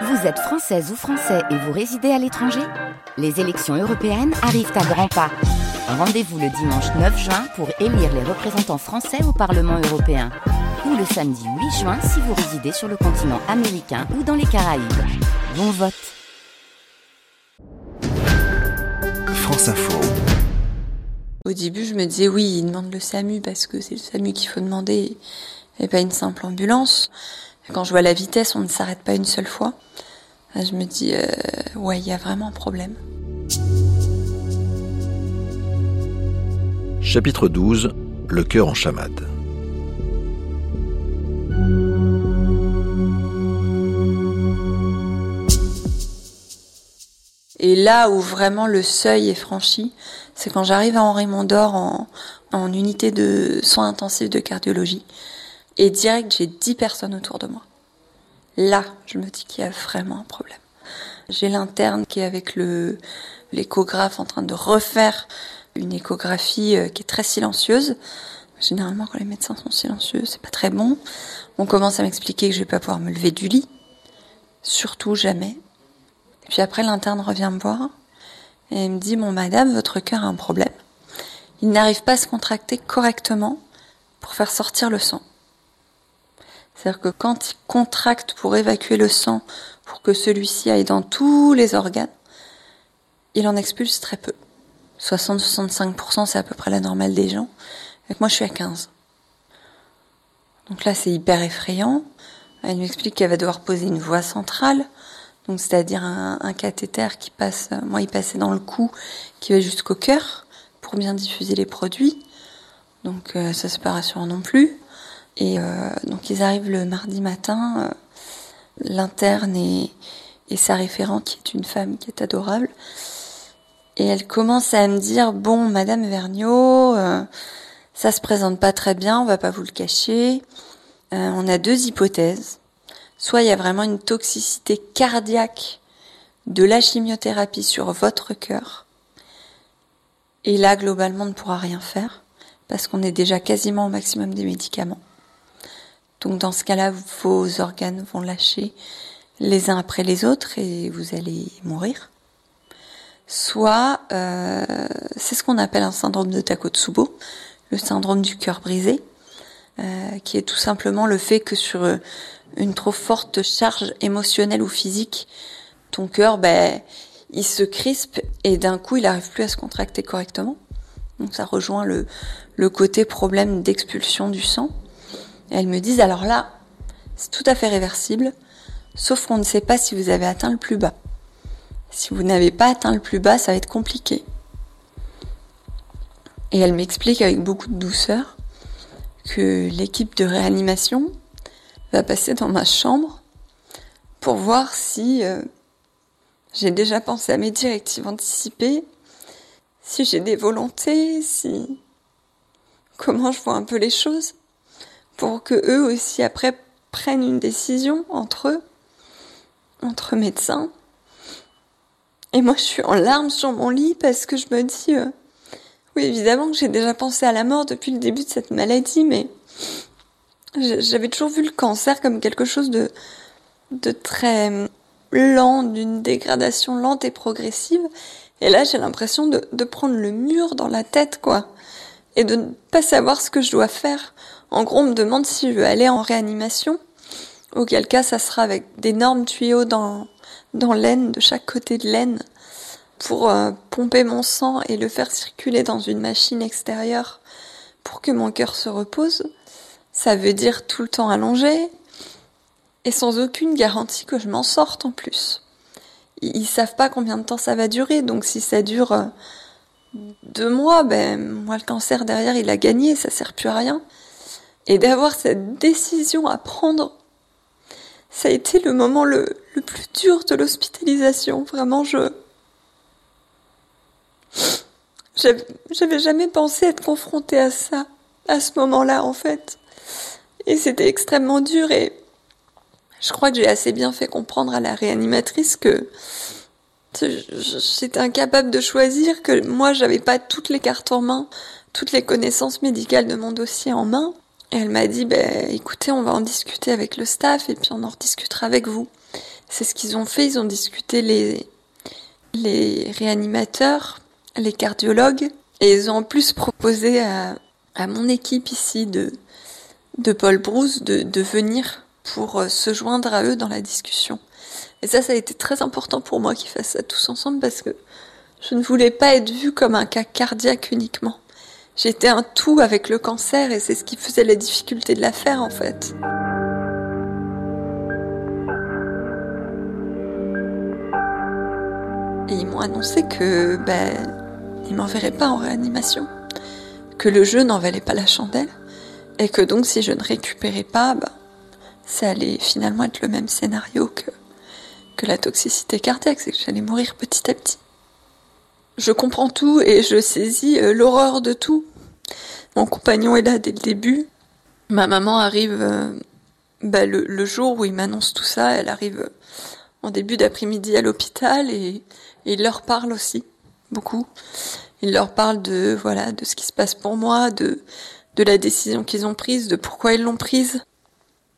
Vous êtes française ou français et vous résidez à l'étranger Les élections européennes arrivent à grands pas. Rendez-vous le dimanche 9 juin pour élire les représentants français au Parlement européen. Ou le samedi 8 juin si vous résidez sur le continent américain ou dans les Caraïbes. Bon vote France Info. Au début, je me disais oui, il demande le SAMU parce que c'est le SAMU qu'il faut demander et pas une simple ambulance. Quand je vois la vitesse, on ne s'arrête pas une seule fois. Je me dis, euh, ouais, il y a vraiment un problème. Chapitre 12 Le cœur en chamade. Et là où vraiment le seuil est franchi, c'est quand j'arrive à Henri Mondor en, en unité de soins intensifs de cardiologie. Et direct, j'ai 10 personnes autour de moi. Là, je me dis qu'il y a vraiment un problème. J'ai l'interne qui est avec le l'échographe en train de refaire une échographie euh, qui est très silencieuse. Généralement, quand les médecins sont silencieux, c'est pas très bon. On commence à m'expliquer que je vais pas pouvoir me lever du lit. Surtout jamais. Et puis après, l'interne revient me voir et me dit, bon, madame, votre cœur a un problème. Il n'arrive pas à se contracter correctement pour faire sortir le sang. C'est-à-dire que quand il contracte pour évacuer le sang, pour que celui-ci aille dans tous les organes, il en expulse très peu. 60-65%, c'est à peu près la normale des gens. Et moi, je suis à 15. Donc là, c'est hyper effrayant. Elle m'explique qu'elle va devoir poser une voie centrale, donc c'est-à-dire un, un, cathéter qui passe, moi, il passait dans le cou, qui va jusqu'au cœur pour bien diffuser les produits. Donc euh, ça, c'est pas rassurant non plus. Et euh, donc ils arrivent le mardi matin, euh, l'interne et, sa référente qui est une femme qui est adorable. Et elle commence à me dire bon Madame Vergniaud, euh, ça se présente pas très bien, on va pas vous le cacher. Euh, on a deux hypothèses. Soit il y a vraiment une toxicité cardiaque de la chimiothérapie sur votre cœur. Et là, globalement, on ne pourra rien faire parce qu'on est déjà quasiment au maximum des médicaments. Donc dans ce cas-là, vos organes vont lâcher les uns après les autres et vous allez mourir. Soit euh, c'est ce qu'on appelle un syndrome de Takotsubo, le syndrome du cœur brisé, euh, qui est tout simplement le fait que sur une trop forte charge émotionnelle ou physique, ton cœur, ben, il se crispe et d'un coup, il n'arrive plus à se contracter correctement. Donc ça rejoint le côté problème d'expulsion du sang. Et elles me disent, alors là, c'est tout à fait réversible, sauf qu'on ne sait pas si vous avez atteint le plus bas. Si vous n'avez pas atteint le plus bas, ça va être compliqué. Et elle m'explique avec beaucoup de douceur que l'équipe de réanimation va passer dans ma chambre pour voir si euh, j'ai déjà pensé à mes directives anticipées, si j'ai des volontés, si comment je vois un peu les choses pour que eux aussi après prennent une décision entre eux, entre médecins. Et moi, je suis en larmes sur mon lit parce que je me dis, euh, oui, évidemment que j'ai déjà pensé à la mort depuis le début de cette maladie, mais j'avais toujours vu le cancer comme quelque chose de, très lent, d'une dégradation lente et progressive. Et là, j'ai l'impression de prendre le mur dans la tête, quoi. Et de ne pas savoir ce que je dois faire. En gros, on me demande si je veux aller en réanimation, auquel cas ça sera avec d'énormes tuyaux dans, dans l'aine, de chaque côté de l'aine, pour euh, pomper mon sang et le faire circuler dans une machine extérieure pour que mon cœur se repose. Ça veut dire tout le temps allongé et sans aucune garantie que je m'en sorte en plus. Ils, ils, savent pas combien de temps ça va durer, donc si ça dure euh, deux mois, ben moi le cancer derrière il a gagné, ça sert plus à rien. Et d'avoir cette décision à prendre, ça a été le moment le, le plus dur de l'hospitalisation. Vraiment, je. J'avais jamais pensé être confrontée à ça, à ce moment-là, en fait. Et c'était extrêmement dur et je crois que j'ai assez bien fait comprendre à la réanimatrice que j'étais incapable de choisir, que moi j'avais pas toutes les cartes en main, toutes les connaissances médicales de mon dossier en main. Elle m'a dit, ben, écoutez, on va en discuter avec le staff et puis on en rediscutera avec vous. c'est ce qu'ils ont fait. Ils ont discuté les, les réanimateurs, les cardiologues, et ils ont en plus proposé à, à mon équipe ici de, de Paul Brousse de, de venir pour euh, se joindre à eux dans la discussion. Et ça, ça a été très important pour moi qu'ils fassent ça tous ensemble parce que je ne voulais pas être vue comme un cas cardiaque uniquement. J'étais un tout avec le cancer et c'est ce qui faisait la difficulté de l'affaire en fait. Et ils m'ont annoncé que ben ils m'enverraient pas en réanimation, que le jeu n'en valait pas la chandelle et que donc si je ne récupérais pas, ben, ça allait finalement être le même scénario que que la toxicité cardiaque, c'est que j'allais mourir petit à petit. Je comprends tout et je saisis euh, l'horreur de tout. Mon compagnon est là dès le début. Ma maman arrive euh, bah, le, jour où il m'annonce tout ça. Elle arrive euh, en début d'après-midi à l'hôpital et, et, il leur parle aussi beaucoup. Il leur parle de voilà de ce qui se passe pour moi, de de la décision qu'ils ont prise, de pourquoi ils l'ont prise.